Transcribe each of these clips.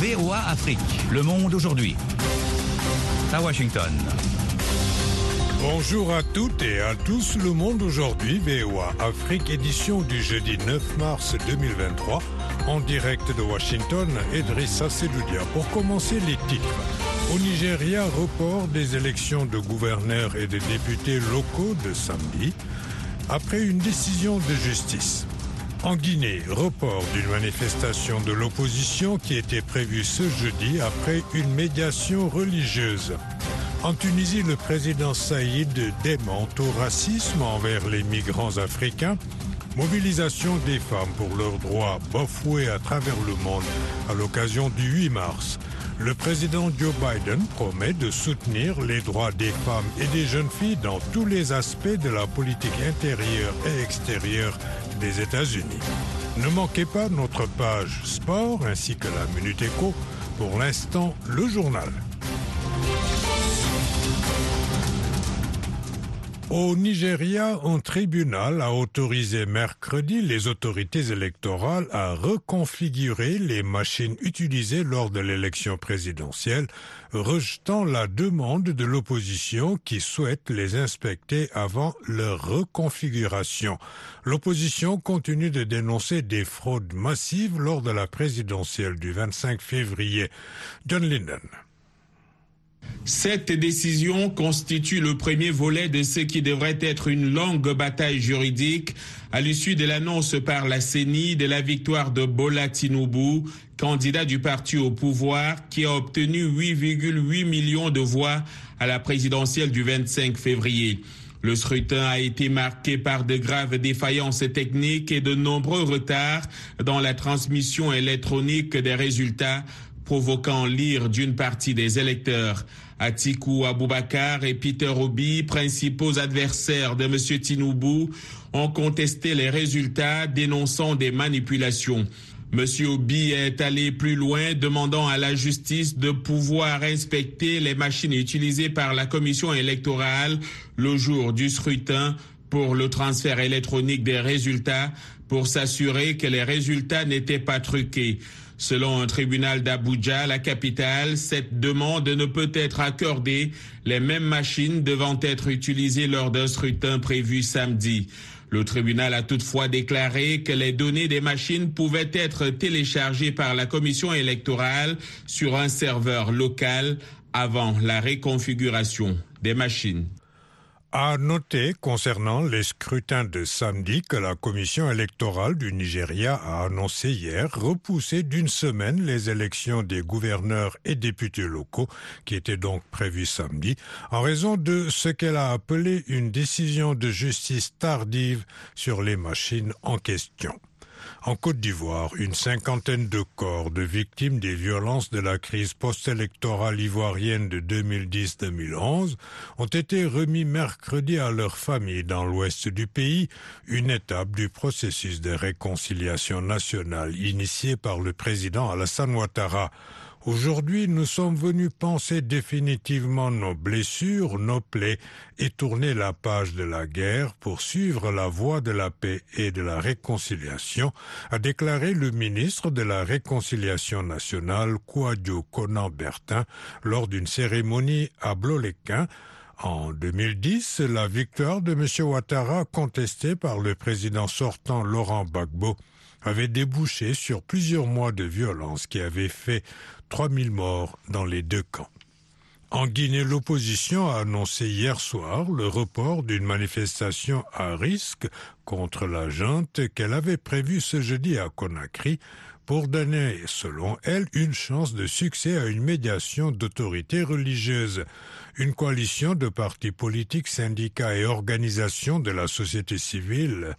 VOA Afrique, le monde aujourd'hui. À Washington. Bonjour à toutes et à tous, le monde aujourd'hui, VOA Afrique, édition du jeudi 9 mars 2023, en direct de Washington, Edrissa Sedoudia. Pour commencer les titres. Au Nigeria, report des élections de gouverneurs et de députés locaux de samedi, après une décision de justice. En Guinée, report d'une manifestation de l'opposition qui était prévue ce jeudi après une médiation religieuse. En Tunisie, le président Saïd démente au racisme envers les migrants africains. Mobilisation des femmes pour leurs droits bafoués à travers le monde à l'occasion du 8 mars. Le président Joe Biden promet de soutenir les droits des femmes et des jeunes filles dans tous les aspects de la politique intérieure et extérieure des États-Unis. Ne manquez pas notre page sport ainsi que la Minute Éco. Pour l'instant, le journal. Au Nigeria, un tribunal a autorisé mercredi les autorités électorales à reconfigurer les machines utilisées lors de l'élection présidentielle, rejetant la demande de l'opposition qui souhaite les inspecter avant leur reconfiguration. L'opposition continue de dénoncer des fraudes massives lors de la présidentielle du 25 février. John Linden. Cette décision constitue le premier volet de ce qui devrait être une longue bataille juridique à l'issue de l'annonce par la CENI de la victoire de Bola Tinubu, candidat du parti au pouvoir qui a obtenu 8,8 millions de voix à la présidentielle du 25 février. Le scrutin a été marqué par de graves défaillances techniques et de nombreux retards dans la transmission électronique des résultats provoquant l'ire d'une partie des électeurs. Atiku Abubakar et Peter Obi, principaux adversaires de M. Tinubu, ont contesté les résultats dénonçant des manipulations. M. Obi est allé plus loin, demandant à la justice de pouvoir inspecter les machines utilisées par la commission électorale le jour du scrutin pour le transfert électronique des résultats pour s'assurer que les résultats n'étaient pas truqués. Selon un tribunal d'Abuja, la capitale, cette demande ne peut être accordée, les mêmes machines devant être utilisées lors d'un scrutin prévu samedi. Le tribunal a toutefois déclaré que les données des machines pouvaient être téléchargées par la commission électorale sur un serveur local avant la reconfiguration des machines. À noter concernant les scrutins de samedi que la commission électorale du Nigeria a annoncé hier repousser d'une semaine les élections des gouverneurs et députés locaux qui étaient donc prévues samedi en raison de ce qu'elle a appelé une décision de justice tardive sur les machines en question. En Côte d'Ivoire, une cinquantaine de corps de victimes des violences de la crise post-électorale ivoirienne de 2010-2011 ont été remis mercredi à leurs familles dans l'ouest du pays, une étape du processus de réconciliation nationale initié par le président Alassane Ouattara. Aujourd'hui, nous sommes venus penser définitivement nos blessures, nos plaies et tourner la page de la guerre pour suivre la voie de la paix et de la réconciliation, a déclaré le ministre de la Réconciliation nationale, Kouadio Conan Bertin, lors d'une cérémonie à Bloléquin, en 2010, la victoire de M. Ouattara, contestée par le président sortant Laurent Gbagbo, avait débouché sur plusieurs mois de violence qui avaient fait 3000 morts dans les deux camps. En Guinée, l'opposition a annoncé hier soir le report d'une manifestation à risque contre la junte qu'elle avait prévue ce jeudi à Conakry pour donner, selon elle, une chance de succès à une médiation d'autorités religieuses. Une coalition de partis politiques, syndicats et organisations de la société civile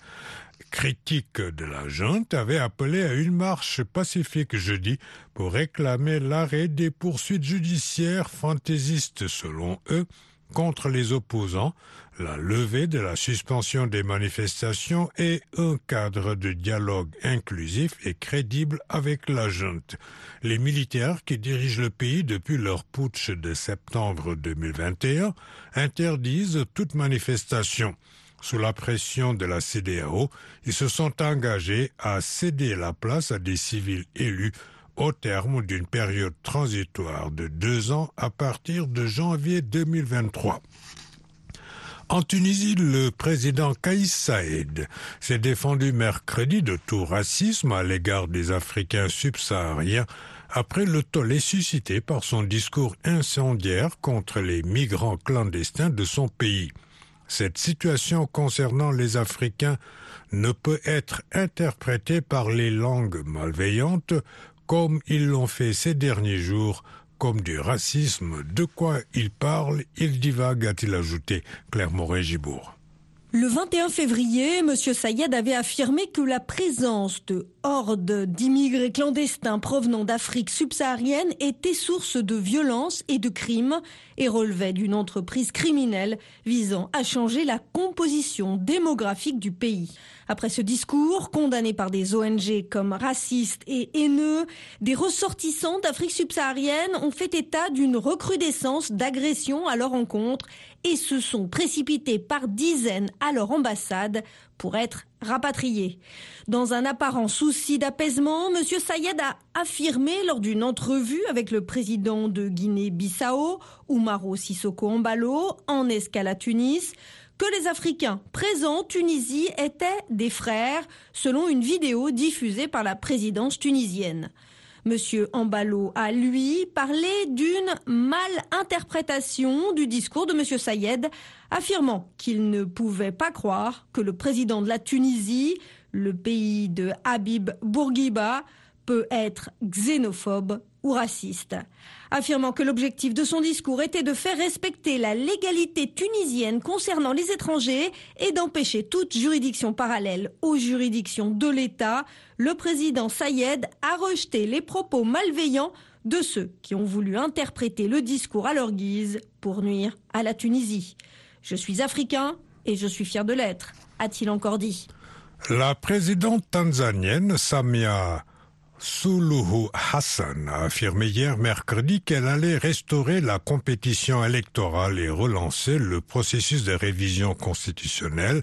critique de la junte avait appelé à une marche pacifique jeudi pour réclamer l'arrêt des poursuites judiciaires fantaisistes selon eux contre les opposants, la levée de la suspension des manifestations et un cadre de dialogue inclusif et crédible avec la junte. Les militaires qui dirigent le pays depuis leur putsch de septembre 2021 interdisent toute manifestation. Sous la pression de la CDAO, ils se sont engagés à céder la place à des civils élus au terme d'une période transitoire de deux ans à partir de janvier 2023. En Tunisie, le président Kaïs Saïd s'est défendu mercredi de tout racisme à l'égard des Africains subsahariens après le tollé suscité par son discours incendiaire contre les migrants clandestins de son pays. Cette situation concernant les Africains ne peut être interprétée par les langues malveillantes comme ils l'ont fait ces derniers jours comme du racisme. De quoi il parle, il divague, a-t-il ajouté Claire Moret-Gibourg. Le 21 février, M. Sayed avait affirmé que la présence de hordes d'immigrés clandestins provenant d'Afrique subsaharienne était source de violence et de crimes et relevait d'une entreprise criminelle visant à changer la composition démographique du pays. Après ce discours, condamné par des ONG comme racistes et haineux, des ressortissants d'Afrique subsaharienne ont fait état d'une recrudescence d'agressions à leur encontre et se sont précipités par dizaines à leur ambassade pour être rapatriés. Dans un apparent souci d'apaisement, M. Sayed a affirmé lors d'une entrevue avec le président de Guinée-Bissau, Oumaro Sissoko Ambalo, en escale à Tunis, que les Africains présents en Tunisie étaient des frères, selon une vidéo diffusée par la présidence tunisienne. Monsieur Ambalo a, lui, parlé d'une mal-interprétation du discours de Monsieur Sayed, affirmant qu'il ne pouvait pas croire que le président de la Tunisie, le pays de Habib Bourguiba, peut être xénophobe ou raciste, affirmant que l'objectif de son discours était de faire respecter la légalité tunisienne concernant les étrangers et d'empêcher toute juridiction parallèle aux juridictions de l'État, le président Sayed a rejeté les propos malveillants de ceux qui ont voulu interpréter le discours à leur guise pour nuire à la Tunisie. Je suis africain et je suis fier de l'être, a-t-il encore dit. La présidente tanzanienne Samia Suluhu Hassan a affirmé hier mercredi qu'elle allait restaurer la compétition électorale et relancer le processus de révision constitutionnelle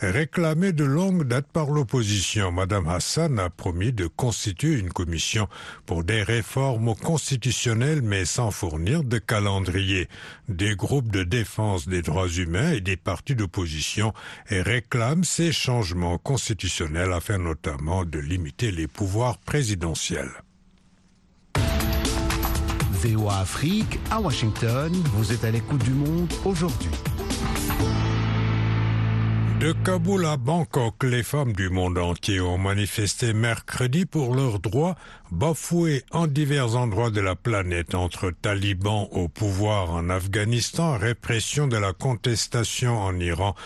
réclamé de longue date par l'opposition. Madame Hassan a promis de constituer une commission pour des réformes constitutionnelles mais sans fournir de calendrier. Des groupes de défense des droits humains et des partis d'opposition réclament ces changements constitutionnels afin notamment de limiter les pouvoirs présidentiels. VOA Afrique à Washington, vous êtes à l'écoute du monde aujourd'hui. De Kaboul à Bangkok, les femmes du monde entier ont manifesté mercredi pour leurs droits bafoués en divers endroits de la planète entre talibans au pouvoir en Afghanistan, répression de la contestation en Iran,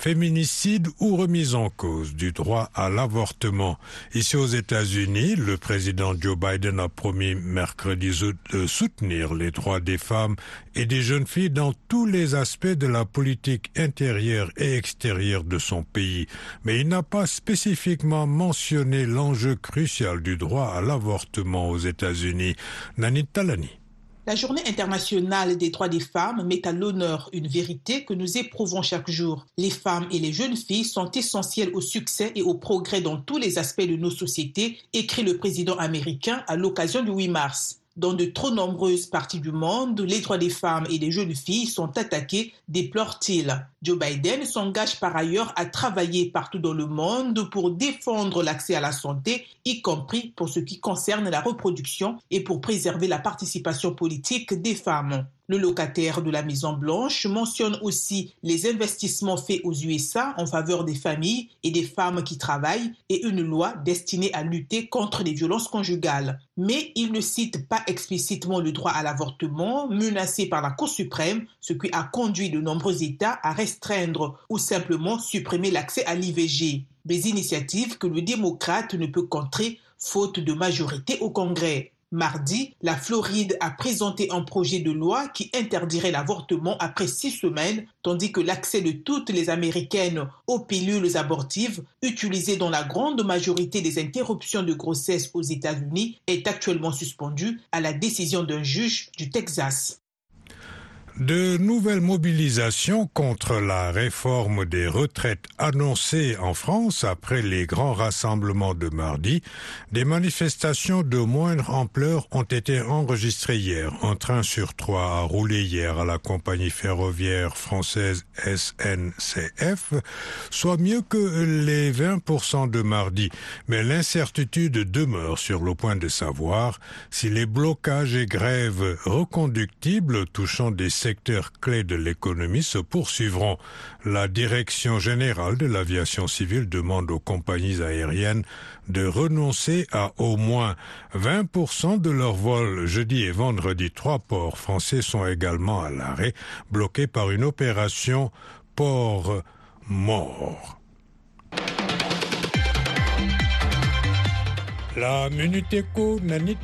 féminicide ou remise en cause du droit à l'avortement. Ici aux États-Unis, le président Joe Biden a promis mercredi de soutenir les droits des femmes et des jeunes filles dans tous les aspects de la politique intérieure et extérieure de son pays. Mais il n'a pas spécifiquement mentionné l'enjeu crucial du droit à l'avortement aux États-Unis. Nani Talani. La journée internationale des droits des femmes met à l'honneur une vérité que nous éprouvons chaque jour. Les femmes et les jeunes filles sont essentielles au succès et au progrès dans tous les aspects de nos sociétés, écrit le président américain à l'occasion du 8 mars. Dans de trop nombreuses parties du monde, les droits des femmes et des jeunes filles sont attaqués, déplore-t-il. Joe Biden s'engage par ailleurs à travailler partout dans le monde pour défendre l'accès à la santé, y compris pour ce qui concerne la reproduction et pour préserver la participation politique des femmes. Le locataire de la Maison Blanche mentionne aussi les investissements faits aux USA en faveur des familles et des femmes qui travaillent et une loi destinée à lutter contre les violences conjugales. Mais il ne cite pas explicitement le droit à l'avortement menacé par la Cour suprême, ce qui a conduit de nombreux États à restreindre ou simplement supprimer l'accès à l'IVG. Des initiatives que le démocrate ne peut contrer faute de majorité au Congrès. Mardi, la Floride a présenté un projet de loi qui interdirait l'avortement après six semaines, tandis que l'accès de toutes les Américaines aux pilules abortives, utilisées dans la grande majorité des interruptions de grossesse aux États-Unis, est actuellement suspendu à la décision d'un juge du Texas. De nouvelles mobilisations contre la réforme des retraites annoncée en France après les grands rassemblements de mardi. Des manifestations de moindre ampleur ont été enregistrées hier. Un train sur trois a roulé hier à la compagnie ferroviaire française SNCF, soit mieux que les 20% de mardi. Mais l'incertitude demeure sur le point de savoir si les blocages et grèves reconductibles touchant des secteurs clés de l'économie se poursuivront. La Direction générale de l'aviation civile demande aux compagnies aériennes de renoncer à au moins 20% de leurs vols jeudi et vendredi. Trois ports français sont également à l'arrêt, bloqués par une opération port mort. La Minute Éco, Nanit.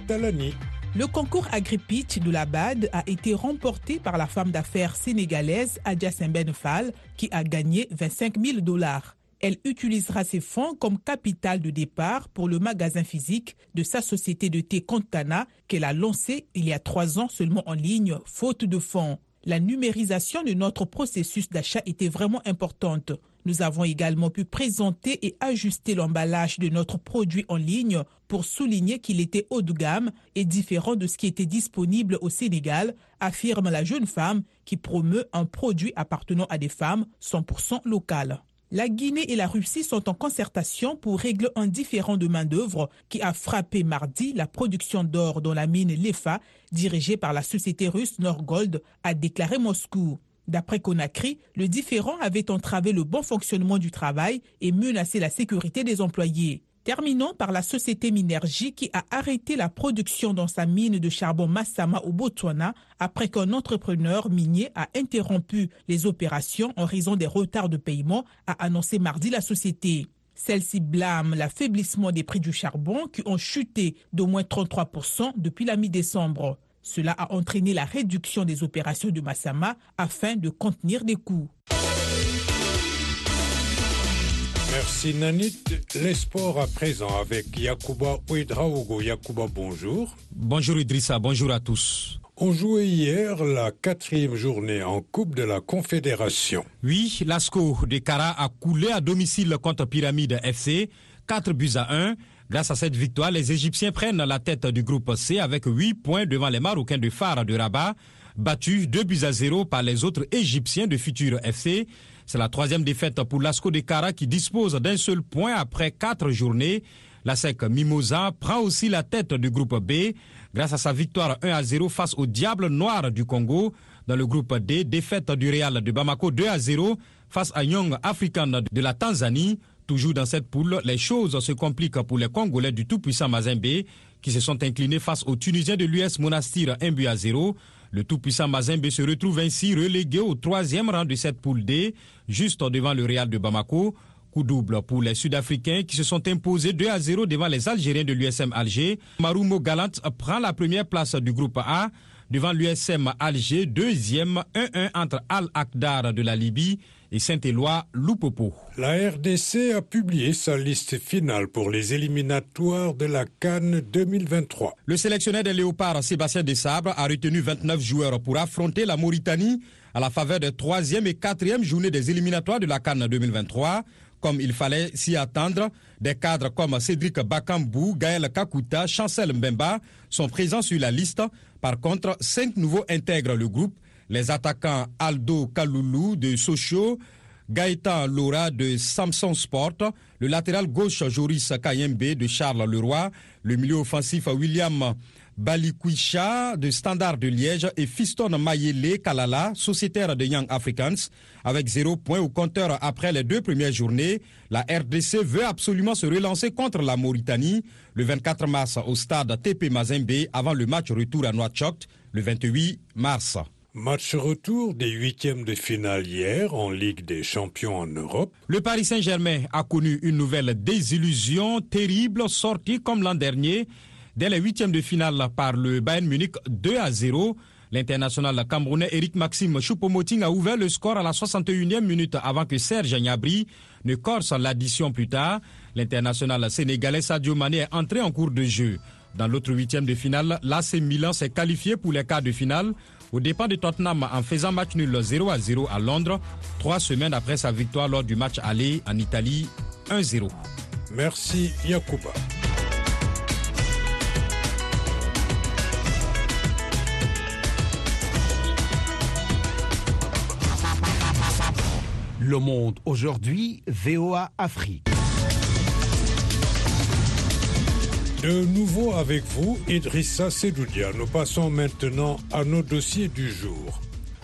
Le concours Agripitch de la BAD a été remporté par la femme d'affaires sénégalaise Adja Semben Fall qui a gagné 25 000 dollars. Elle utilisera ces fonds comme capital de départ pour le magasin physique de sa société de thé Contana qu'elle a lancé il y a trois ans seulement en ligne, faute de fonds. La numérisation de notre processus d'achat était vraiment importante. Nous avons également pu présenter et ajuster l'emballage de notre produit en ligne pour souligner qu'il était haut de gamme et différent de ce qui était disponible au Sénégal, affirme la jeune femme qui promeut un produit appartenant à des femmes 100% locales. La Guinée et la Russie sont en concertation pour régler un différend de main-d'œuvre qui a frappé mardi la production d'or dans la mine Lefa, dirigée par la société russe Norgold, a déclaré Moscou. D'après Conakry, le différend avait entravé le bon fonctionnement du travail et menacé la sécurité des employés. Terminons par la société Minergie qui a arrêté la production dans sa mine de charbon Massama au Botswana après qu'un entrepreneur minier a interrompu les opérations en raison des retards de paiement, a annoncé mardi la société. Celle-ci blâme l'affaiblissement des prix du charbon qui ont chuté d'au moins 33% depuis la mi-décembre. Cela a entraîné la réduction des opérations de Massama afin de contenir des coûts. Merci Nanit. Les sports à présent avec Yakuba Ouedraogo. Yakuba, bonjour. Bonjour Idrissa, bonjour à tous. On jouait hier la quatrième journée en Coupe de la Confédération. Oui, l'ASCO de Kara a coulé à domicile contre Pyramide FC, 4 buts à 1. Grâce à cette victoire, les Égyptiens prennent la tête du groupe C avec 8 points devant les Marocains de Phare de Rabat, battus 2 buts à 0 par les autres Égyptiens de Futur FC. C'est la troisième défaite pour l'ASCO de Kara qui dispose d'un seul point après quatre journées. La SEC Mimosa prend aussi la tête du groupe B grâce à sa victoire 1 à 0 face au Diable Noir du Congo. Dans le groupe D, défaite du Real de Bamako 2 à 0 face à Young African de la Tanzanie. Toujours dans cette poule, les choses se compliquent pour les Congolais du tout-puissant Mazembe qui se sont inclinés face aux Tunisiens de l'US Monastir 1 but à 0. Le tout-puissant Mazembe se retrouve ainsi relégué au troisième rang de cette poule D, juste devant le Real de Bamako. Coup double pour les Sud-Africains qui se sont imposés 2 à 0 devant les Algériens de l'USM Alger. Marumo Galant prend la première place du groupe A devant l'USM Alger, deuxième 1-1 entre Al-Akdar de la Libye et Saint-Éloi Loupopo. La RDC a publié sa liste finale pour les éliminatoires de la Cannes 2023. Le sélectionneur des Léopards, Sébastien Desabre, a retenu 29 joueurs pour affronter la Mauritanie à la faveur des troisième et quatrième journées des éliminatoires de la Cannes 2023. Comme il fallait s'y attendre, des cadres comme Cédric Bakambou, Gaël Kakuta, Chancel Mbemba sont présents sur la liste. Par contre, cinq nouveaux intègrent le groupe les attaquants Aldo Kaloulou de Sochaux, Gaëtan Laura de Samson Sport, le latéral gauche Joris Kayembe de Charles Leroy, le milieu offensif William Balikwisha de Standard de Liège et Fiston Mayele Kalala, sociétaire de Young Africans. Avec zéro point au compteur après les deux premières journées, la RDC veut absolument se relancer contre la Mauritanie le 24 mars au stade TP Mazembe avant le match retour à Nouakchott le 28 mars. Match retour des huitièmes de finale hier en Ligue des champions en Europe. Le Paris Saint-Germain a connu une nouvelle désillusion terrible sortie comme l'an dernier dès les huitièmes de finale par le Bayern Munich 2 à 0. L'international camerounais Eric Maxime Choupo-Moting a ouvert le score à la 61e minute avant que Serge Gnabry ne corse l'addition plus tard. L'international sénégalais Sadio Mané est entré en cours de jeu. Dans l'autre huitième de finale, l'AC Milan s'est qualifié pour les quarts de finale au départ de Tottenham en faisant match nul 0 à 0 à Londres, trois semaines après sa victoire lors du match aller en Italie 1-0. Merci Yakuba. Le Monde aujourd'hui, VOA Afrique. De nouveau avec vous, Idrissa Sedoudia. Nous passons maintenant à nos dossiers du jour.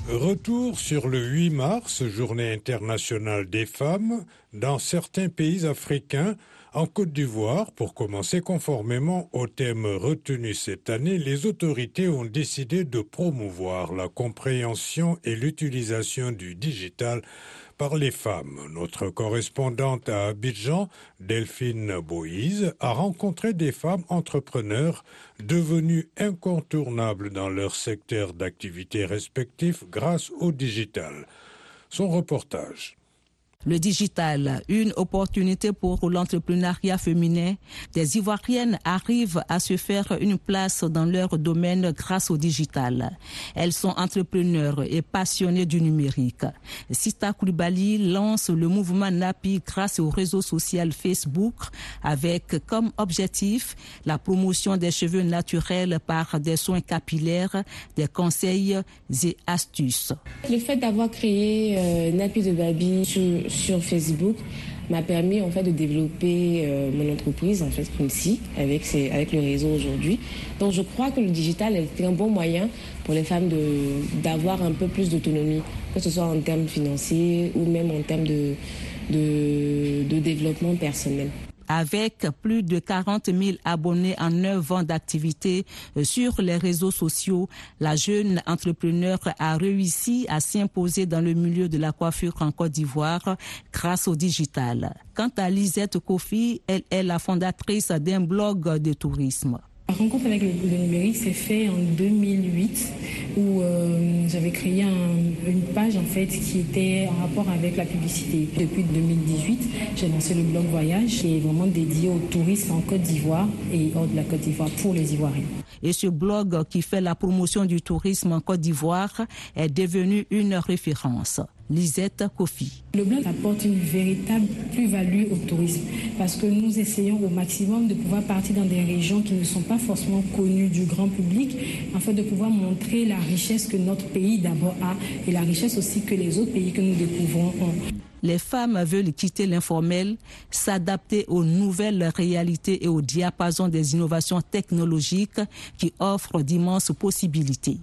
Retour sur le 8 mars, journée internationale des femmes, dans certains pays africains. En Côte d'Ivoire, pour commencer conformément au thème retenu cette année, les autorités ont décidé de promouvoir la compréhension et l'utilisation du digital par les femmes. Notre correspondante à Abidjan, Delphine Boïse, a rencontré des femmes entrepreneurs devenues incontournables dans leur secteur d'activité respectif grâce au digital. Son reportage. Le digital, une opportunité pour l'entrepreneuriat féminin. Des Ivoiriennes arrivent à se faire une place dans leur domaine grâce au digital. Elles sont entrepreneurs et passionnées du numérique. Sita Koulibaly lance le mouvement NAPI grâce au réseau social Facebook avec comme objectif la promotion des cheveux naturels par des soins capillaires, des conseils et astuces. Le fait d'avoir créé euh, Napi de Babi sur Facebook m'a permis en de développer euh, mon entreprise en fait avec avec le réseau aujourd'hui. Donc je crois que le digital est un bon moyen pour les femmes d'avoir un peu plus d'autonomie, que ce soit en termes financiers ou même en termes de développement personnel. Avec plus de 40 000 abonnés en 9 ans d'activité euh, sur les réseaux sociaux, la jeune entrepreneur a réussi à s'imposer dans le milieu de la coiffure en Côte d'Ivoire grâce au digital. Quant à Lisette Kofi, elle est la fondatrice d'un blog de tourisme. La rencontre avec le, numérique s'est fait en 2008 où euh, j'avais créé une page en fait qui était en rapport avec la publicité. Depuis 2018, j'ai lancé le blog Voyage qui est vraiment dédié au tourisme en Côte d'Ivoire et hors de la Côte d'Ivoire pour les Ivoiriens. Et ce blog qui fait la promotion du tourisme en Côte d'Ivoire est devenu une référence. Lisette Kofi. Le blog apporte une véritable plus-value au tourisme parce que nous essayons au maximum de pouvoir partir dans des régions qui ne sont pas forcément connues du grand public afin de pouvoir montrer la richesse que notre pays d'abord a et la richesse aussi que les autres pays que nous découvrons ont. Les femmes veulent quitter l'informel, s'adapter aux nouvelles réalités et au diapason des innovations technologiques qui offrent d'immenses possibilités.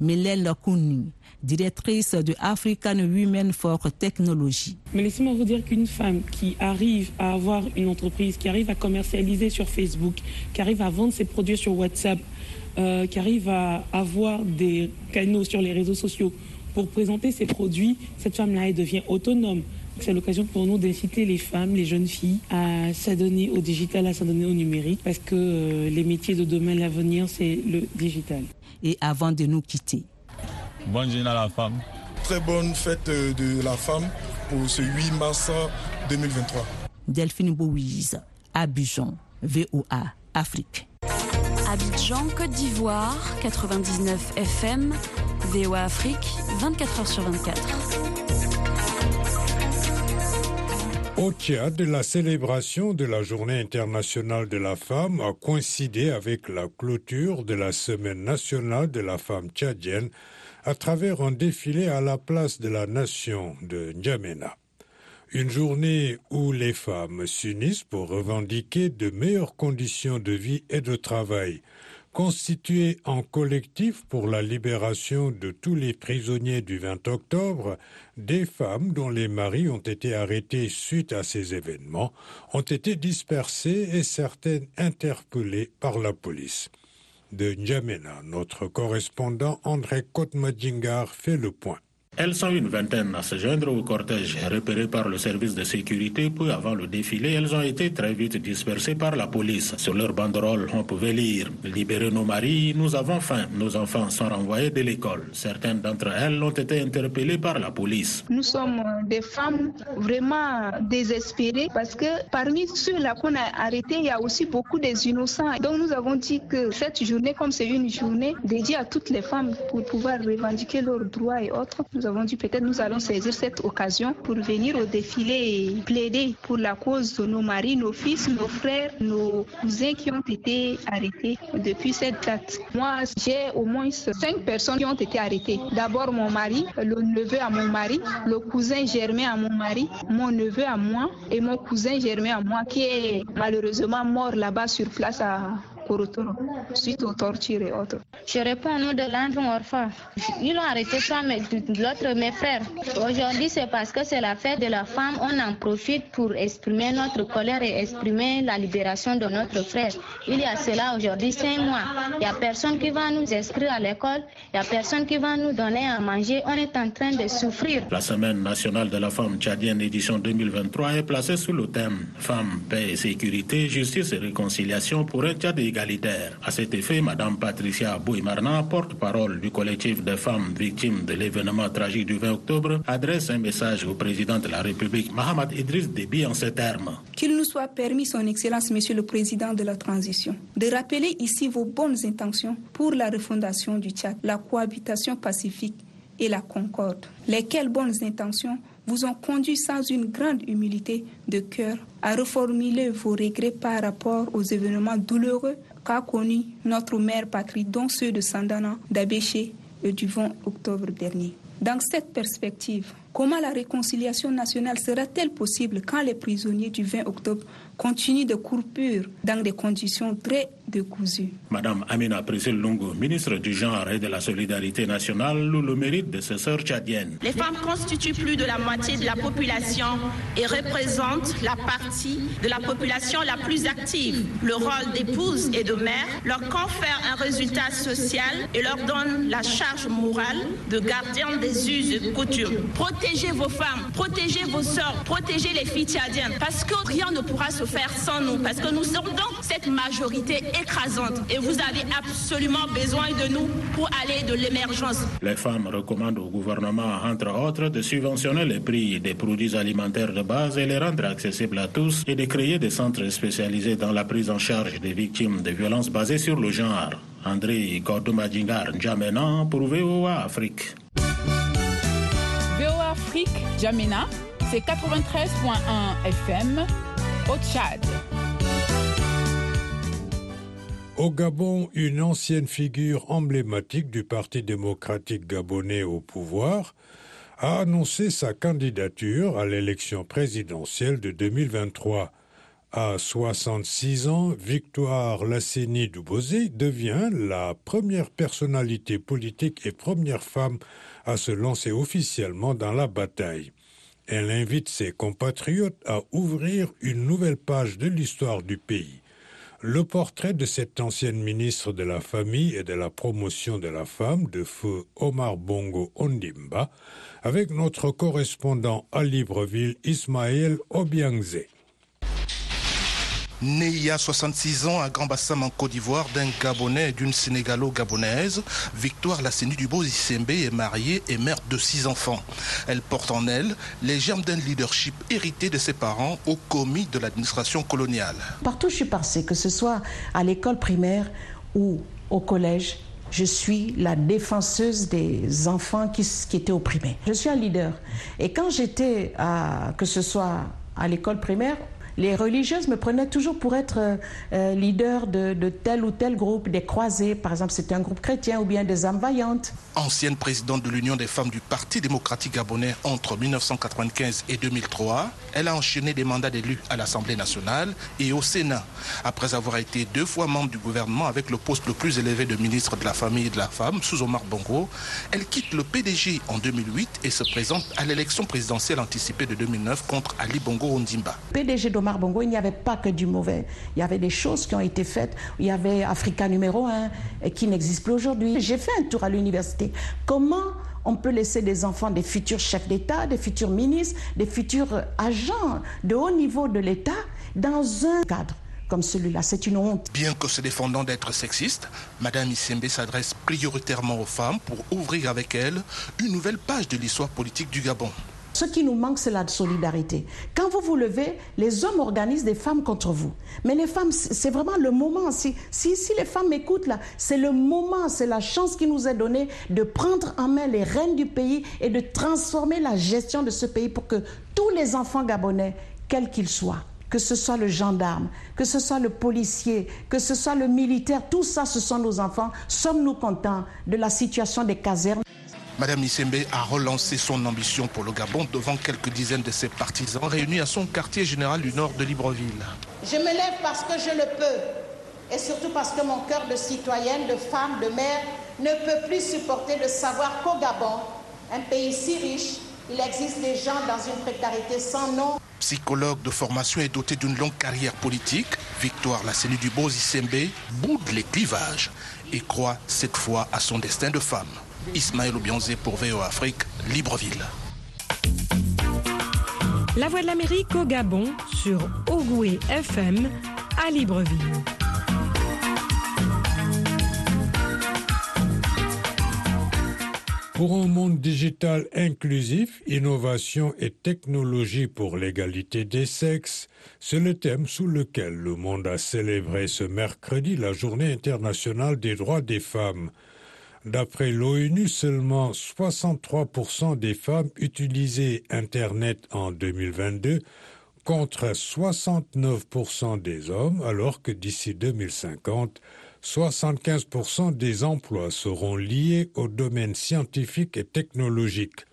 Mélène Kouni, directrice de African Women for Technology. Mais laissez-moi vous dire qu'une femme qui arrive à avoir une entreprise, qui arrive à commercialiser sur Facebook, qui arrive à vendre ses produits sur WhatsApp, euh, qui arrive à avoir des canaux sur les réseaux sociaux pour présenter ses produits, cette femme-là, elle devient autonome. C'est l'occasion pour nous d'inciter les femmes, les jeunes filles à s'adonner au digital, à s'adonner au numérique, parce que euh, les métiers de demain, l'avenir, c'est le digital. Et avant de nous quitter, Bonne journée à la femme. Très bonne fête euh, de la femme pour ce 8 mars 2023. Delphine Bouise, Abidjan, VOA, Afrique. Abidjan, Côte d'Ivoire, 99 FM, VOA Afrique, 24 h sur 24. Au Tchad, la célébration de la Journée internationale de la femme a coïncidé avec la clôture de la Semaine nationale de la femme tchadienne à travers un défilé à la place de la nation de N'Djamena. Une journée où les femmes s'unissent pour revendiquer de meilleures conditions de vie et de travail, constituées en collectif pour la libération de tous les prisonniers du 20 octobre, des femmes dont les maris ont été arrêtés suite à ces événements ont été dispersées et certaines interpellées par la police de N'Djamena. Notre correspondant André Kotmadjingar fait le point. Elles sont une vingtaine à se joindre au cortège repéré par le service de sécurité. Peu avant le défilé, elles ont été très vite dispersées par la police. Sur leur banderole, on pouvait lire Libérez nos maris, nous avons faim. Nos enfants sont renvoyés de l'école. Certaines d'entre elles ont été interpellées par la police. Nous sommes des femmes vraiment désespérées parce que parmi ceux-là qu'on a arrêtés, il y a aussi beaucoup des innocents. Donc nous avons dit que cette journée, comme c'est une journée dédiée à toutes les femmes pour pouvoir revendiquer leurs droits et autres, avons dit peut-être nous allons saisir cette occasion pour venir au défilé et plaider pour la cause de nos maris, nos fils, nos frères, nos cousins qui ont été arrêtés depuis cette date. Moi, j'ai au moins cinq personnes qui ont été arrêtées. D'abord mon mari, le neveu à mon mari, le cousin germain à mon mari, mon neveu à moi et mon cousin germain à moi qui est malheureusement mort là-bas sur place à suite aux tortures et autres. Je réponds au nom de l'enfant orphelin. Ils l'ont arrêté mais l'autre, mes frères. Aujourd'hui, c'est parce que c'est la fête de la femme. On en profite pour exprimer notre colère et exprimer la libération de notre frère. Il y a cela aujourd'hui cinq mois. Il n'y a personne qui va nous inscrire à l'école. Il n'y a personne qui va nous donner à manger. On est en train de souffrir. La Semaine nationale de la femme tchadienne édition 2023 est placée sous le thème Femmes, paix et sécurité, justice et réconciliation pour un Tchad égalitaire. À cet effet, Madame Patricia Bouimarna, porte-parole du collectif des femmes victimes de l'événement tragique du 20 octobre, adresse un message au président de la République, Mohamed Idriss Déby, en ces termes. Qu'il nous soit permis, Son Excellence, Monsieur le Président de la Transition, de rappeler ici vos bonnes intentions pour la refondation du Tchad, la cohabitation pacifique et la concorde. Lesquelles bonnes intentions vous ont conduit sans une grande humilité de cœur à reformuler vos regrets par rapport aux événements douloureux qu'a connus notre mère patrie, dont ceux de Sandana, d'Abéché et du 20 octobre dernier. Dans cette perspective, comment la réconciliation nationale sera-t-elle possible quand les prisonniers du 20 octobre continue de courir dans des conditions très décousues. Madame Amina Priscille Lungo, ministre du Genre et de la Solidarité nationale, loue le mérite de ses sœurs tchadiennes. Les femmes constituent plus de la moitié de la population et représentent la partie de la population la plus active. Le rôle d'épouse et de mère leur confère un résultat social et leur donne la charge morale de gardien des us et coutumes. Protégez vos femmes, protégez vos sœurs, protégez les filles tchadiennes parce que rien ne pourra se faire sans nous, parce que nous sommes dans cette majorité écrasante et vous avez absolument besoin de nous pour aller de l'émergence. Les femmes recommandent au gouvernement, entre autres, de subventionner les prix des produits alimentaires de base et les rendre accessibles à tous et de créer des centres spécialisés dans la prise en charge des victimes de violences basées sur le genre. André Kordomadingar Djamena pour VOA Afrique. VOA Afrique, Djamena, c'est 93.1 FM au Tchad. Au Gabon, une ancienne figure emblématique du Parti démocratique gabonais au pouvoir a annoncé sa candidature à l'élection présidentielle de 2023. À 66 ans, Victoire Lasseni Dubosé devient la première personnalité politique et première femme à se lancer officiellement dans la bataille. Elle invite ses compatriotes à ouvrir une nouvelle page de l'histoire du pays. Le portrait de cette ancienne ministre de la Famille et de la Promotion de la Femme de feu Omar Bongo Ondimba avec notre correspondant à Libreville Ismaël Obiangze. Née il y a 66 ans à Grand Bassam en Côte d'Ivoire d'un Gabonais et d'une Sénégalo-Gabonaise, Victoire Lasseni Dubo Issembe est mariée et mère de six enfants. Elle porte en elle les germes d'un leadership hérité de ses parents au commis de l'administration coloniale. Partout où je suis passée, que ce soit à l'école primaire ou au collège, je suis la défenseuse des enfants qui, qui étaient opprimés. Je suis un leader. Et quand j'étais, que ce soit à l'école primaire les religieuses me prenaient toujours pour être euh, leader de, de, tel ou tel groupe, des croisés, par exemple, c'était un groupe chrétien ou bien des âmes vaillantes. Ancienne présidente de l'Union des femmes du Parti démocratique gabonais entre 1995 et 2003, elle a enchaîné des mandats d'élus à l'Assemblée nationale et au Sénat. Après avoir été deux fois membre du gouvernement avec le poste le plus élevé de ministre de la Famille et de la Femme, sous Omar Bongo, elle quitte le PDG en 2008 et se présente à l'élection présidentielle anticipée de 2009 contre Ali Bongo Ondimba. PDG il n'y avait pas que du mauvais. Il y avait des choses qui ont été faites. Il y avait Africa numéro 1 qui n'existe plus aujourd'hui. J'ai fait un tour à l'université. Comment on peut laisser des enfants des futurs chefs d'État, des futurs ministres, des futurs agents de haut niveau de l'État dans un cadre comme celui-là? C'est une honte. Bien que se défendant d'être sexiste, Madame Issembe s'adresse prioritairement aux femmes pour ouvrir avec elles une nouvelle page de l'histoire politique du Gabon. Ce qui nous manque, c'est la solidarité. Quand vous vous levez, les hommes organisent des femmes contre vous. Mais les femmes, c'est vraiment le moment. Si, les femmes m'écoutent là, c'est le moment, c'est la chance qui nous est donnée de prendre en main les rênes du pays et de transformer la gestion de ce pays pour que tous les enfants gabonais, quels qu'ils soient, que ce soit le gendarme, que ce soit le policier, que ce soit le militaire, tout ça, ce sont nos enfants. Sommes-nous contents de la situation des casernes? Madame Nissembe a relancé son ambition pour le Gabon devant quelques dizaines de ses partisans réunis à son quartier général du nord de Libreville. Je me lève parce que je le peux et surtout parce que mon cœur de citoyenne, de femme, de mère ne peut plus supporter de savoir qu'au Gabon, un pays si riche, il existe des gens dans une précarité sans nom. Psychologue de formation et doté d'une longue carrière politique, Victoire Lasseni Dubois Issembe boude les clivages et croit cette fois à son destin de femme. Ismaël Obianzé pour VO Afrique, Libreville. La Voix de l'Amérique au Gabon sur Ogoué FM à Libreville. Pour un monde digital inclusif, innovation et technologie pour l'égalité des sexes, c'est le thème sous lequel le monde a célébré ce mercredi la Journée internationale des droits des femmes. D'après l'ONU, seulement 63% des femmes utilisaient Internet en 2022 contre 69% des hommes, alors que d'ici 2050, 75% des emplois seront liés au domaine scientifique et technologique.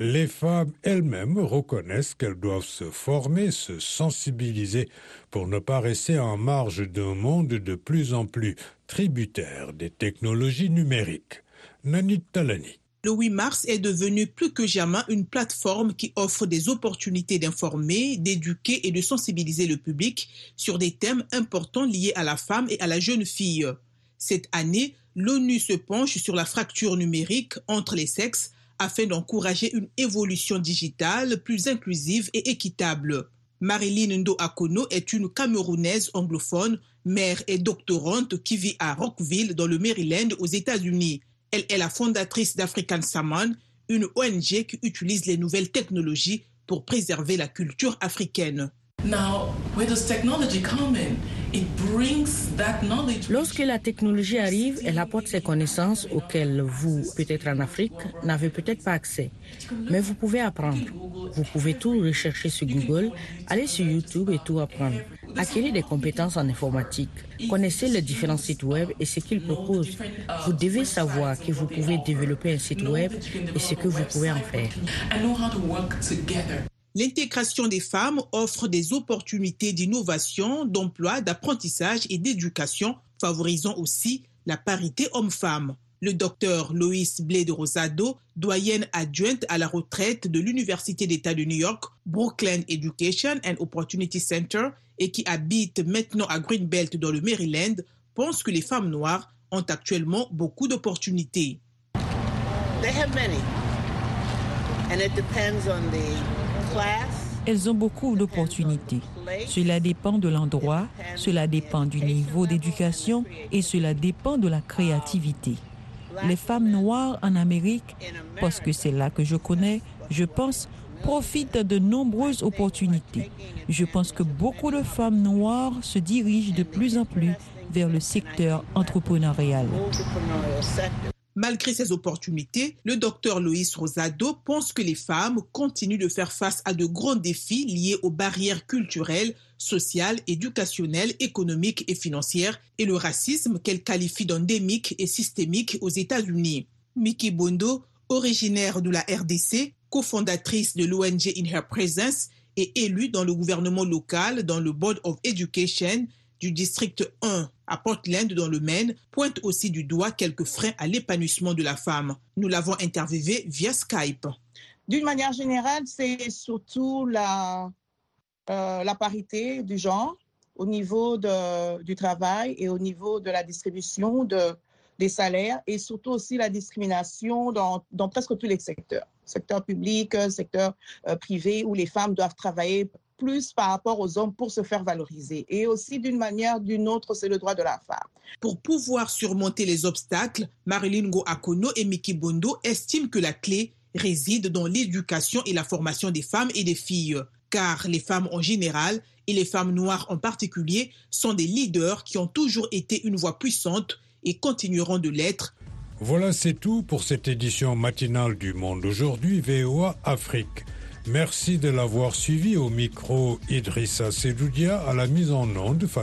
Les femmes elles-mêmes reconnaissent qu'elles doivent se former, se sensibiliser pour ne pas rester en marge d'un monde de plus en plus tributaire des technologies numériques. Nanit Talani. Le 8 mars est devenu plus que jamais une plateforme qui offre des opportunités d'informer, d'éduquer et de sensibiliser le public sur des thèmes importants liés à la femme et à la jeune fille. Cette année, l'ONU se penche sur la fracture numérique entre les sexes afin d'encourager une évolution digitale plus inclusive et équitable. Marilyn Ndo Akono est une Camerounaise anglophone, mère et doctorante qui vit à Rockville dans le Maryland aux États-Unis. Elle est la fondatrice d'African Saman, une ONG qui utilise les nouvelles technologies pour préserver la culture africaine. Lorsque la technologie arrive, elle apporte ces connaissances auxquelles vous, peut-être en Afrique, n'avez peut-être pas accès. Mais vous pouvez apprendre. Vous pouvez tout rechercher sur Google, aller sur YouTube et tout apprendre. Acquérir des compétences en informatique. Connaissez les différents sites web et ce qu'ils proposent. Vous devez savoir que vous pouvez développer un site web et ce que vous pouvez en faire. L'intégration des femmes offre des opportunités d'innovation, d'emploi, d'apprentissage et d'éducation, favorisant aussi la parité homme-femme. Le docteur Loïs Blé de Rosado, doyenne adjointe à la retraite de l'Université d'État de New York, Brooklyn Education and Opportunity Center, et qui habite maintenant à Greenbelt dans le Maryland, pense que les femmes noires ont actuellement beaucoup d'opportunités. Elles ont beaucoup d'opportunités. Cela dépend de l'endroit, cela dépend du niveau d'éducation et cela dépend de la créativité. Les femmes noires en Amérique, parce que c'est là que je connais, je pense, profitent de nombreuses opportunités. Je pense que beaucoup de femmes noires se dirigent de plus en plus vers le secteur entrepreneurial. Malgré ces opportunités, le docteur Loïs Rosado pense que les femmes continuent de faire face à de grands défis liés aux barrières culturelles, sociales, éducationnelles, économiques et financières et le racisme qu'elle qualifie d'endémique et systémique aux États-Unis. Miki Bondo, originaire de la RDC, cofondatrice de l'ONG In Her Presence et élue dans le gouvernement local dans le Board of Education du district 1 à Portland dans le Maine pointe aussi du doigt quelques freins à l'épanouissement de la femme. Nous l'avons interviewée via Skype. D'une manière générale, c'est surtout la, euh, parité du genre au niveau du travail et au niveau de la distribution de, des salaires et surtout aussi la discrimination dans, dans presque tous les secteurs, secteur public, secteur euh, privé, où les femmes doivent travailler plus par rapport aux hommes pour se faire valoriser. Et aussi, d'une manière ou d'une autre, c'est le droit de la femme. Pour pouvoir surmonter les obstacles, Marilyn Go Akono et Miki Bondo estiment que la clé réside dans l'éducation et la formation des femmes et des filles, car les femmes en général et les femmes noires en particulier sont des leaders qui ont toujours été une voix puissante et continueront de l'être. Voilà, c'est tout pour cette édition matinale du Monde aujourd'hui VOA Afrique. Merci de l'avoir suivi. Au micro Idrissa Sedoudia à la mise en onde Fatou